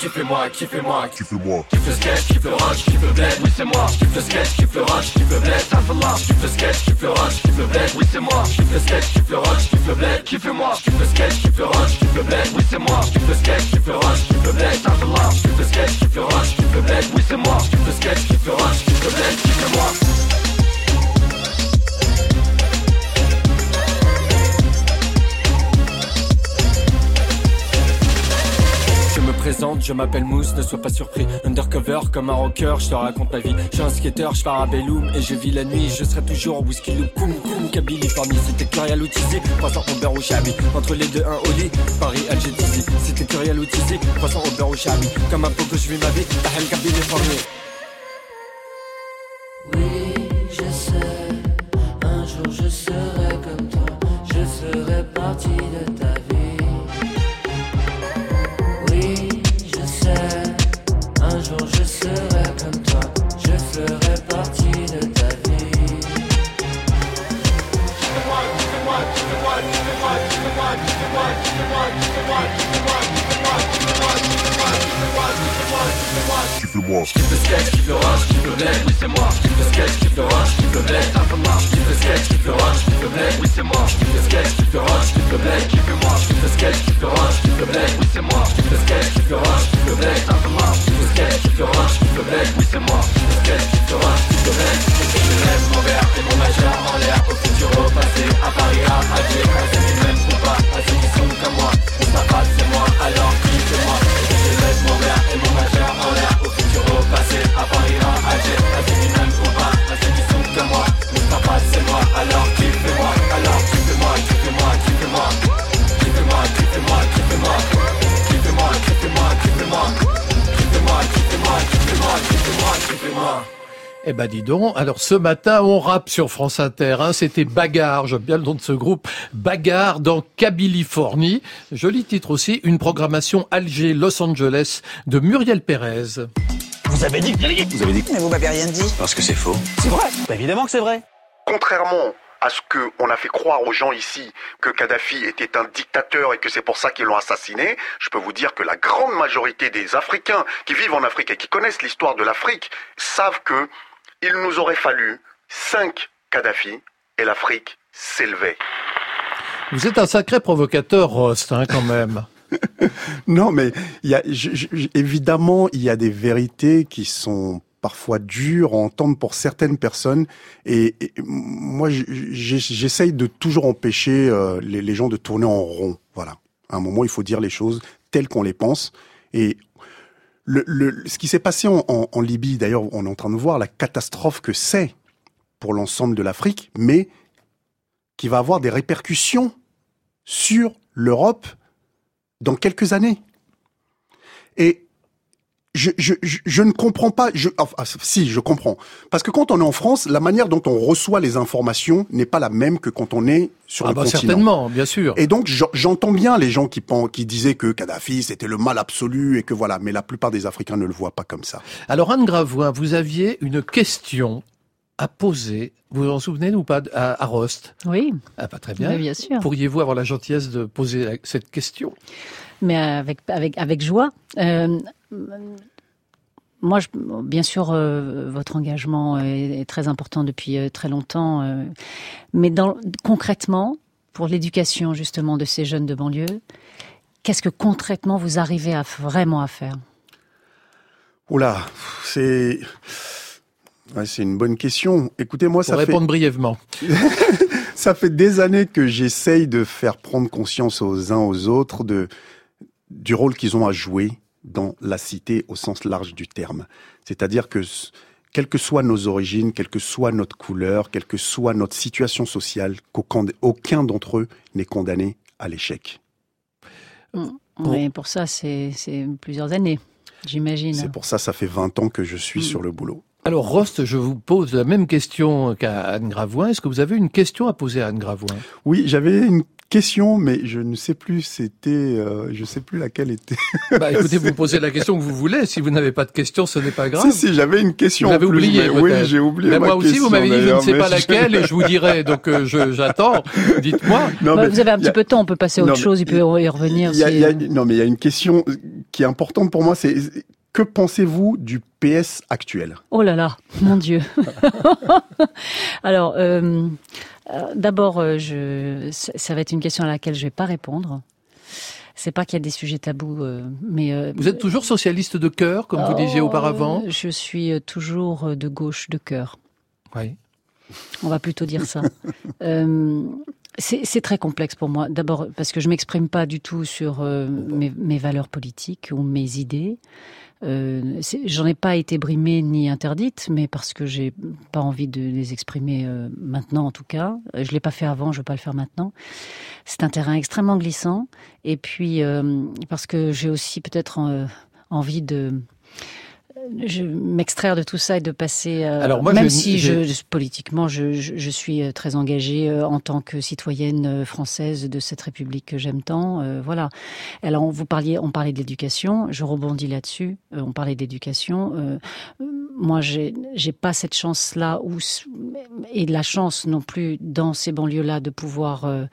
kiffez-moi, kiffez-moi, kiffez-moi. Kiffe le sketch, kiffe le rush, kiffe le bled, oui c'est moi. Kiffe le sketch, kiffe le rush, kiffe le bled. Kiffe le sketch, kiffe le rush, kiffe le bled, oui c'est moi. Kiffe le sketch, kiffe le rush, kiffe le bled, kiffez-moi. Kiffe le sketch, kiffe le rush, kiffe le bled, oui c'est moi. Kiffe le sketch, kiffe le rush, kiffe le bled, Alphallah. Kiffe le sketch, kiffe le rush, kiffe le bled, oui c'est moi. Kiffe le sketch, kiffe le rush, kiffe le bled, kiffez-moi. Je m'appelle Mousse, ne sois pas surpris. Undercover comme un rocker, je te raconte ma vie. Je suis un skater, je pars à Belloum et je vis la nuit. Je serai toujours whisky loop, koum koum, Kabylie, parmi c'était Curial Outisé, croissant au beurre au chabi. Entre les deux, un au Paris, Alger, Tizi. C'était Curial Outisé, croissant au beurre au chabi. Comme un peu que je vis ma vie, Tahel, Kabylie, formé. Moi J'kiffe le sketch, j'kiffe le rush, j'kiffe le bled, oui c'est moi J'kiffe le sketch, j'kiffe le rush, j'kiffe le bled, marche J'kiffe le sketch, j'kiffe le rush, j'kiffe le bled, oui c'est moi J'kiffe le sketch, j'kiffe le rush, j'kiffe le bled, alors ce matin on rappe sur France Inter, hein, c'était Bagarre, j'aime bien le nom de ce groupe, Bagarre dans Californie. Joli titre aussi, une programmation Alger-Los Angeles de Muriel Pérez. Vous avez dit que Vous avez dit Mais vous m'avez rien dit. Parce que c'est faux. C'est vrai bah, Évidemment que c'est vrai. Contrairement à ce qu'on a fait croire aux gens ici que Kadhafi était un dictateur et que c'est pour ça qu'ils l'ont assassiné, je peux vous dire que la grande majorité des Africains qui vivent en Afrique et qui connaissent l'histoire de l'Afrique savent que il nous aurait fallu cinq Kadhafi et l'Afrique s'élevait. Vous êtes un sacré provocateur, Rost, hein, quand même. non, mais il y a, évidemment, il y a des vérités qui sont parfois dures à entendre pour certaines personnes. Et, moi, j'essaye de toujours empêcher euh, les, gens de tourner en rond. Voilà. À un moment, il faut dire les choses telles qu'on les pense. Et le, ce qui s'est passé en, Libye, d'ailleurs, on est en train de voir la catastrophe que c'est pour l'ensemble de l'Afrique, mais qui va avoir des répercussions sur l'Europe dans quelques années. Et je, je, je, ne comprends pas. Je, enfin, si, je comprends. Parce que quand on est en France, la manière dont on reçoit les informations n'est pas la même que quand on est sur ah le bah continent. Certainement, bien sûr. Et donc, j'entends bien les gens qui, qui disaient que Kadhafi, c'était le mal absolu et que voilà. Mais la plupart des Africains ne le voient pas comme ça. Alors, Anne Gravoin, vous aviez une question à poser. Vous vous en souvenez ou pas à, à Rost? Oui. Ah, pas très bien. bien sûr. Pourriez-vous avoir la gentillesse de poser cette question? Mais avec avec avec joie. Euh, moi, je, bien sûr, euh, votre engagement est, très important depuis euh, très longtemps, euh, mais dans, concrètement, pour l'éducation justement de ces jeunes de banlieue, qu'est-ce que concrètement vous arrivez à vraiment à faire? Oula, c'est c'est une bonne question. Écoutez, moi, ça répondre brièvement. ça fait des années que j'essaye de faire prendre conscience aux uns aux autres de du rôle qu'ils ont à jouer dans la cité au sens large du terme. C'est-à-dire que quelles que soient nos origines, quelle que soit notre couleur, quelle que soit notre situation sociale, qu'aucun aucun d'entre eux n'est condamné à l'échec. Oui, pour ça, c'est c'est plusieurs années, j'imagine. C'est pour ça, ça fait 20 ans que je suis Mm. sur le boulot. Alors Rost, je vous pose la même question qu'à Anne Gravoin. Est-ce que vous avez une question à poser à Anne Gravoin Oui, j'avais une question, mais je ne sais plus, c'était, euh, je sais plus laquelle était. Bah écoutez, vous posez la question que vous voulez. Si vous n'avez pas de question, ce n'est pas grave. Si, si, j'avais une question Vous en avez plus, oublié, mais oui, j'ai oublié Mais ma moi aussi, question, vous m'avez dit, je ne sais pas je- laquelle, et je vous dirai. Donc euh, je- j'attends. Dites-moi. Non, Bah, mais vous avez un a- petit peu de temps, on peut passer à autre Non, chose, il peut y revenir. il y a- si, il y a- non, mais il y a une question qui est importante pour moi, c'est que pensez-vous du PS actuel? Oh là là, mon Dieu. Alors, euh, d'abord, euh, je, ça va être une question à laquelle je vais pas répondre. C'est pas qu'il y a des sujets tabous, euh, mais euh, Vous êtes toujours socialiste de cœur, comme vous disiez auparavant Je suis euh, toujours euh, de gauche de cœur. Oui. On va plutôt dire ça. Euh, c'est c'est très complexe pour moi. D'abord parce que je m'exprime pas du tout sur euh, mes, mes valeurs politiques ou mes idées. Euh, J'en ai pas été brimée ni interdite, mais parce que j'ai pas envie de les exprimer euh, maintenant en tout cas. Euh, Je l'ai pas fait avant, je vais pas le faire maintenant. C'est un terrain extrêmement glissant. Et puis euh, parce que j'ai aussi peut-être euh, envie de je m'extraire de tout ça et de passer. euh, Alors moi, même si je, politiquement, je, je, je suis euh, très engagée euh, en tant que citoyenne euh, française de cette République que j'aime tant. euh, voilà. Alors on vous parliez, on parlait d'éducation. Je rebondis là-dessus. euh, on parlait d'éducation. moi, j'ai j'ai pas cette chance-là ou et la chance non plus dans ces banlieues-là de pouvoir euh,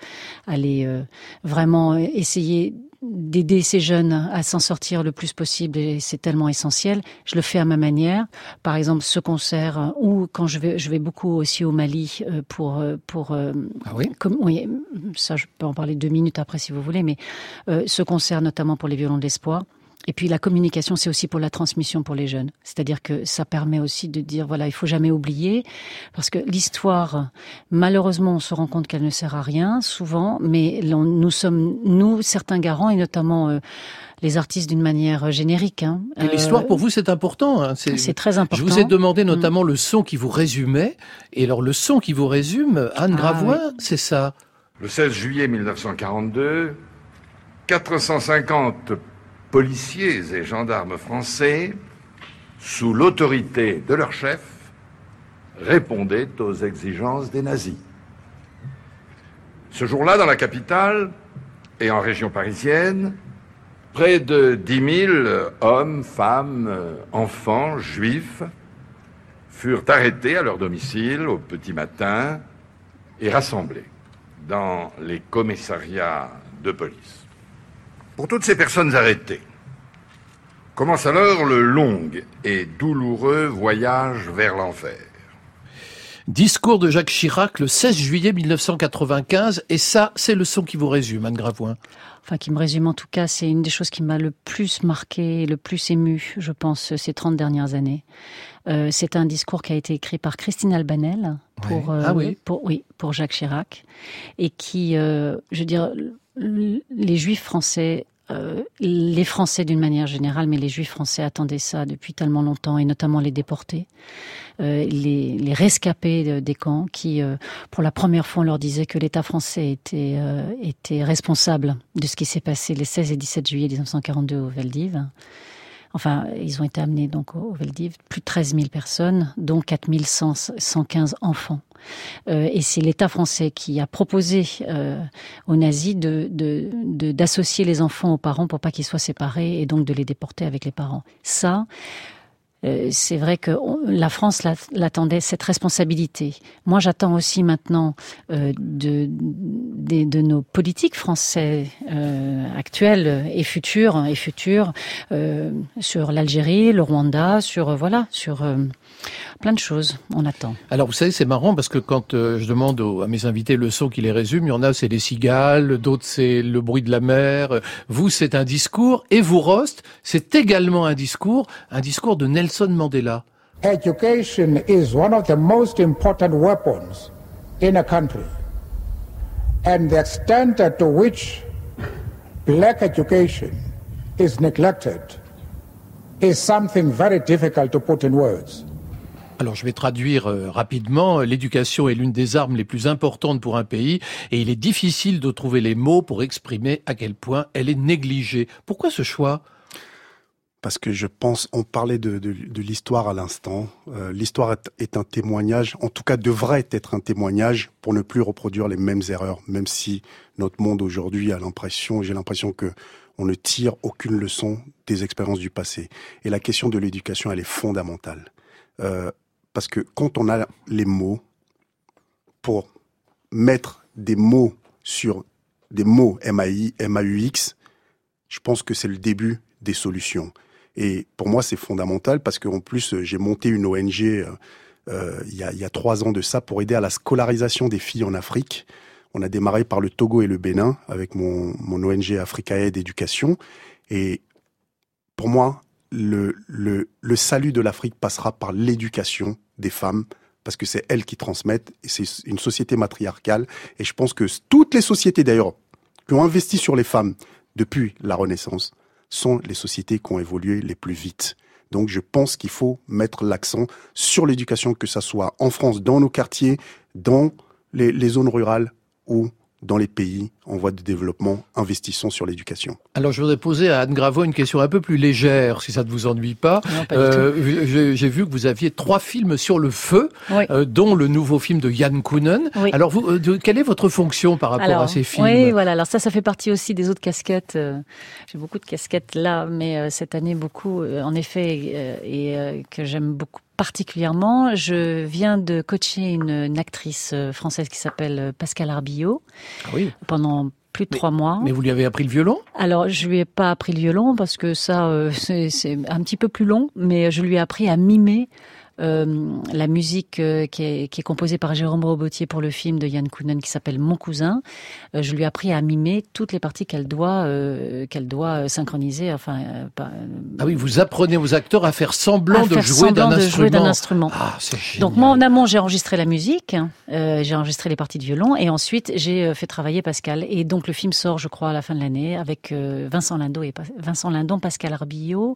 aller euh, vraiment essayer d'aider ces jeunes à s'en sortir le plus possible et c'est tellement essentiel. Je le fais à ma manière. Par exemple, ce concert euh, ou quand je vais, je vais beaucoup aussi au Mali euh, pour euh, pour. Ah oui? comme, oui, ça je peux en parler deux minutes après si vous voulez, mais euh, ce concert notamment pour les violons de l'espoir. Et puis la communication, c'est aussi pour la transmission pour les jeunes. C'est-à-dire que ça permet aussi de dire, voilà, il faut jamais oublier, parce que l'histoire, malheureusement, on se rend compte qu'elle ne sert à rien, souvent, mais nous sommes, nous, certains garants, et notamment euh, les artistes d'une manière générique. Hein, Et l'histoire Euh, pour vous c'est important. hein. c'est très important. Je vous ai demandé Mm. notamment le son qui vous résumait. Et alors le son qui vous résume, Anne Ah, Gravoin, oui. c'est ça. Le 16 juillet 1942, 450 policiers et gendarmes français, sous l'autorité de leur chef, répondaient aux exigences des nazis. Ce jour-là, dans la capitale et en région parisienne, près de 10 000 hommes, femmes, enfants, juifs furent arrêtés à leur domicile au petit matin et rassemblés dans les commissariats de police. Pour toutes ces personnes arrêtées, commence alors le long et douloureux voyage vers l'enfer. Discours de Jacques Chirac le 16 juillet 1995. Et ça, c'est le son qui vous résume, Anne Gravoin. Enfin qui me résume en tout cas, c'est une des choses qui m'a le plus marqué, le plus ému, je pense, ces 30 dernières années. Euh, c'est un discours qui a été écrit par Christine Albanel pour, Ouais. Ah oui. pour, oui, pour Jacques Chirac, et qui, euh, je veux dire, les Juifs français, euh, les Français d'une manière générale, mais les Juifs français attendaient ça depuis tellement longtemps, et notamment les déportés, euh, les, les rescapés de- des camps, qui, euh, pour la première fois, on leur disait que l'État français était, euh, était responsable de ce qui s'est passé les 16 et 17 juillet 1942 au Veldiv. Enfin, ils ont été amenés donc au Veldiv, plus de 13 000 personnes, dont 4 115 enfants. Euh, et c'est l'État français qui a proposé euh, aux nazis de, de, de- d'associer les enfants aux parents pour pas qu'ils soient séparés et donc de les déporter avec les parents. Ça, euh, c'est vrai que la France l'a- l'attendait cette responsabilité. Moi, j'attends aussi maintenant de, de, de nos politiques français euh, actuels et futurs et futurs sur l'Algérie, le Rwanda, sur voilà, sur plein de choses. On attend. Alors vous savez, c'est marrant parce que quand euh, je demande aux- à mes invités le son qui les résume, il y en a c'est les cigales, d'autres c'est le bruit de la mer. Vous c'est un discours et vous Rost, c'est également un discours, un discours de Nelson Mandela. Education is one of the most important weapons in a country. And the extent to which black education is neglected is something very difficult to put in words. Alors je vais traduire euh, rapidement. L'éducation est l'une des armes les plus importantes pour un pays et il est difficile de trouver les mots pour exprimer à quel point elle est négligée. Pourquoi ce choix? Parce que je pense, on parlait de, l'histoire à l'instant. Euh, l'histoire est, est, un témoignage, en tout cas devrait être un témoignage pour ne plus reproduire les mêmes erreurs, même si notre monde aujourd'hui a l'impression, j'ai l'impression que on ne tire aucune leçon des expériences du passé. Et la question de l'éducation, elle est fondamentale. Euh, parce que quand on a les mots pour mettre des mots sur des mots MAI, MAUX, je pense que c'est le début des solutions. Et pour moi, c'est fondamental parce qu'en plus, j'ai monté une ONG euh, euh, il, y a, trois ans de ça pour aider à la scolarisation des filles en Afrique. On a démarré par le Togo et le Bénin avec mon, mon ONG Africa Aid Éducation. Et pour moi, le, salut de l'Afrique passera par l'éducation des femmes, parce que c'est elles qui transmettent, et c'est une société matriarcale. Et je pense que toutes les sociétés d'ailleurs qui ont investi sur les femmes depuis la Renaissance sont les sociétés qui ont évolué les plus vite. Donc je pense qu'il faut mettre l'accent sur l'éducation, que ça soit en France, dans nos quartiers, dans les zones rurales ou dans les pays en voie de développement, investissons sur l'éducation. Alors je voudrais poser à Anne Gravo une question un peu plus légère, si ça ne vous ennuie pas. Euh, J'ai vu que vous aviez trois films sur le feu, Oui. euh, dont le nouveau film de Yann Kounen. Oui. Alors vous, euh, quelle est votre fonction par rapport Alors, à ces films Oui, voilà. Alors ça, ça fait partie aussi des autres casquettes. J'ai beaucoup de casquettes là, mais euh, cette année beaucoup, en effet, euh, et euh, que j'aime beaucoup particulièrement. Je viens de coacher une, une actrice française qui s'appelle Pascal Arbillot Ah oui. pendant plus de trois mois. Mais vous lui avez appris le violon? Alors, je lui ai pas appris le violon parce que ça, euh, c'est un petit peu plus long, mais je lui ai appris à mimer euh, la musique euh, qui, est, qui est composée par Jérôme Robotier pour le film de Yann Kounen qui s'appelle Mon cousin. Euh, je lui ai appris à mimer toutes les parties qu'elle doit, euh, qu'elle doit euh, synchroniser. Enfin, euh, pas- Ah oui, vous apprenez aux acteurs à faire semblant à de faire jouer d'un semblant de jouer d'un instrument. Ah, c'est. Donc moi en amont j'ai enregistré la musique, euh, j'ai enregistré les parties de violon et ensuite j'ai fait travailler Pascal. Et donc le film sort je crois à la fin de l'année avec Vincent Lindon et Pa- Vincent Lindon, Pascal Arbillot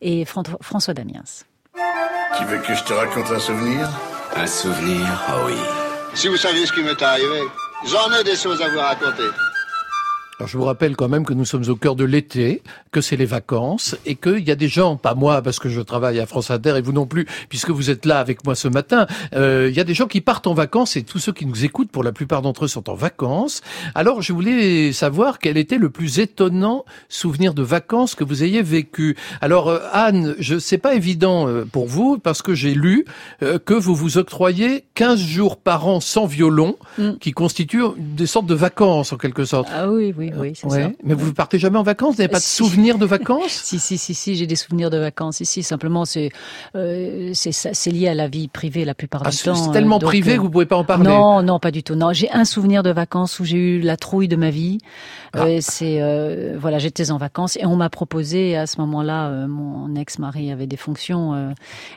et Fran- François Damiens. Tu veux que je te raconte un souvenir? Un souvenir, ah oui. Si vous saviez ce qui m'est arrivé, j'en ai des choses à vous raconter. Alors je vous rappelle quand même que nous sommes au cœur de l'été, que c'est les vacances et qu'il y a des gens, pas moi parce que je travaille à France Inter et vous non plus puisque vous êtes là avec moi ce matin, euh, il y a des gens qui partent en vacances et tous ceux qui nous écoutent pour la plupart d'entre eux sont en vacances. Alors je voulais savoir quel était le plus étonnant souvenir de vacances que vous ayez vécu. Alors euh, Anne, je c'est pas évident euh, pour vous parce que j'ai lu que vous vous octroyez 15 jours par an sans violon qui constituent des sortes de vacances en quelque sorte. Ah oui, oui, oui, c'est Ouais. ça. Mais vous partez jamais en vacances? Vous n'avez pas de Si. souvenirs de vacances? Si, si, si, si, j'ai des souvenirs de vacances ici. Simplement, c'est euh, c'est lié à la vie privée la plupart Ah, du temps. c'est euh, tellement donc, privé euh, que vous pouvez pas en parler. Non, non, pas du tout. Non, j'ai un souvenir de vacances où j'ai eu la trouille de ma vie. Ah. Euh, c'est euh, voilà, j'étais en vacances et on m'a proposé à ce moment-là, euh, mon ex-mari avait des fonctions euh,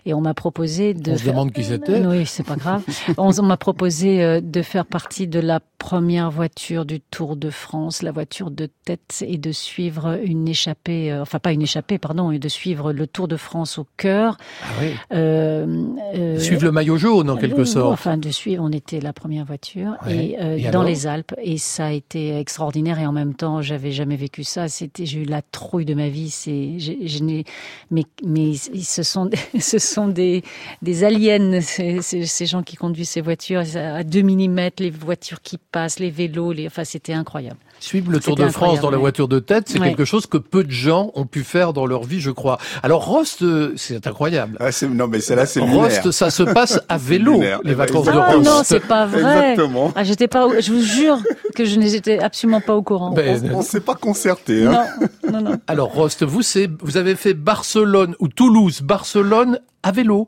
et on m'a proposé de. On se faire- demande qui c'était. Oui, c'est pas grave. on m'a proposé euh, de faire partie de la première voiture du Tour de France, la voiture de tête, et de suivre une échappée, euh, enfin pas une échappée, pardon, et de suivre le Tour de France au cœur. Ah oui. Euh, euh, Suivre le maillot jaune en quelque sorte. Enfin, de suivre, on était la première voiture Ouais. et, euh, Et dans les Alpes et ça a été extraordinaire et en même temps, j'avais jamais vécu ça. C'était, j'ai eu la trouille de ma vie. C'est, je n'ai, mais, mais ce sont, des- ce sont des, des aliens, ces, gens qui conduisent ces voitures à 2 mm, les voitures qui passent, les vélos, les, enfin, c'était incroyable. Suivre le Tour de France dans la voiture de tête, c'est Ouais. quelque chose que peu de gens ont pu faire dans leur vie, je crois. Alors Rost, euh, c'est incroyable. Ah, c'est- non, mais c'est là, c'est Rost, lunaire. ça se passe à vélo, les Eh ben, vacances de Ah Rost. non, c'est pas vrai. Exactement. Ah, j'étais pas, au- je vous jure que je n'étais absolument pas au courant. Ben, On s'est pas concerté. Hein. non, non, non. Alors Rost, vous, c'est, vous avez fait Barcelone ou Toulouse, Barcelone à vélo.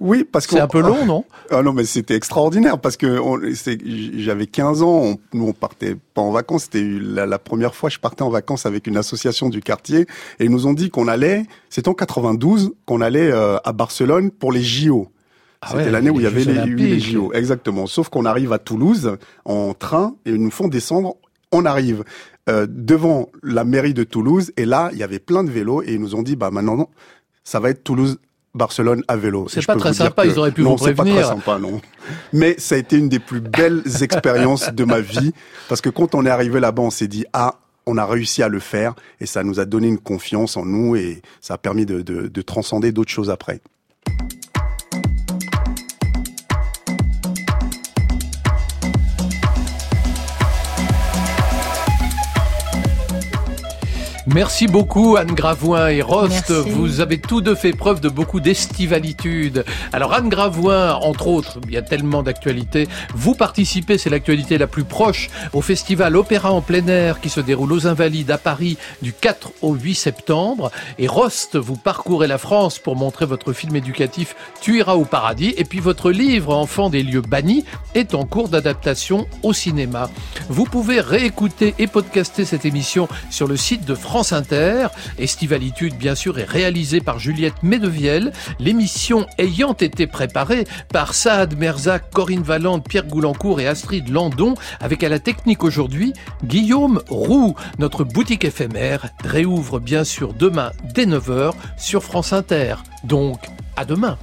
Oui, parce que C'est un peu long, non? Ah non, mais c'était extraordinaire parce que j'avais 15 ans, on, nous on partait pas en vacances. C'était la, la première fois que je partais en vacances avec une association du quartier et ils nous ont dit qu'on allait, c'était en 92, qu'on allait euh, à Barcelone pour les JO. Ah C'était ouais, l'année où il y avait les, les. JO, exactement. Sauf qu'on arrive à Toulouse en train et ils nous font descendre. On arrive euh, devant la mairie de Toulouse et là il y avait plein de vélos et ils nous ont dit bah maintenant ça va être Toulouse Barcelone à vélo. C'est pas très sympa, que- ils auraient pu non, vous c'est pas prévenir. très sympa, non. Mais ça a été une des plus belles expériences de ma vie parce que quand on est arrivé là-bas, on s'est dit ah. On a réussi à le faire et ça nous a donné une confiance en nous et ça a permis de, de- de transcender d'autres choses après. Merci beaucoup Anne Gravoin et Rost. Merci. Vous avez tous deux fait preuve de beaucoup d'estivalitude. Alors Anne Gravoin, entre autres, il y a tellement d'actualités. Vous participez, c'est l'actualité la plus proche, au festival Opéra en plein air qui se déroule aux Invalides à Paris du 4 au 8 septembre. Et Rost, vous parcourez la France pour montrer votre film éducatif Tu iras au paradis. Et puis votre livre Enfants des lieux bannis est en cours d'adaptation au cinéma. Vous pouvez réécouter et podcaster cette émission sur le site de France Inter. Estivalitude, bien sûr, est réalisée par Juliette Medevielle. L'émission ayant été préparée par Saad Merzac, Corinne Valente, Pierre Goulancourt et Astrid Landon, avec à la technique aujourd'hui Guillaume Roux. Notre boutique éphémère réouvre bien sûr demain dès 9h sur France Inter. Donc, à demain.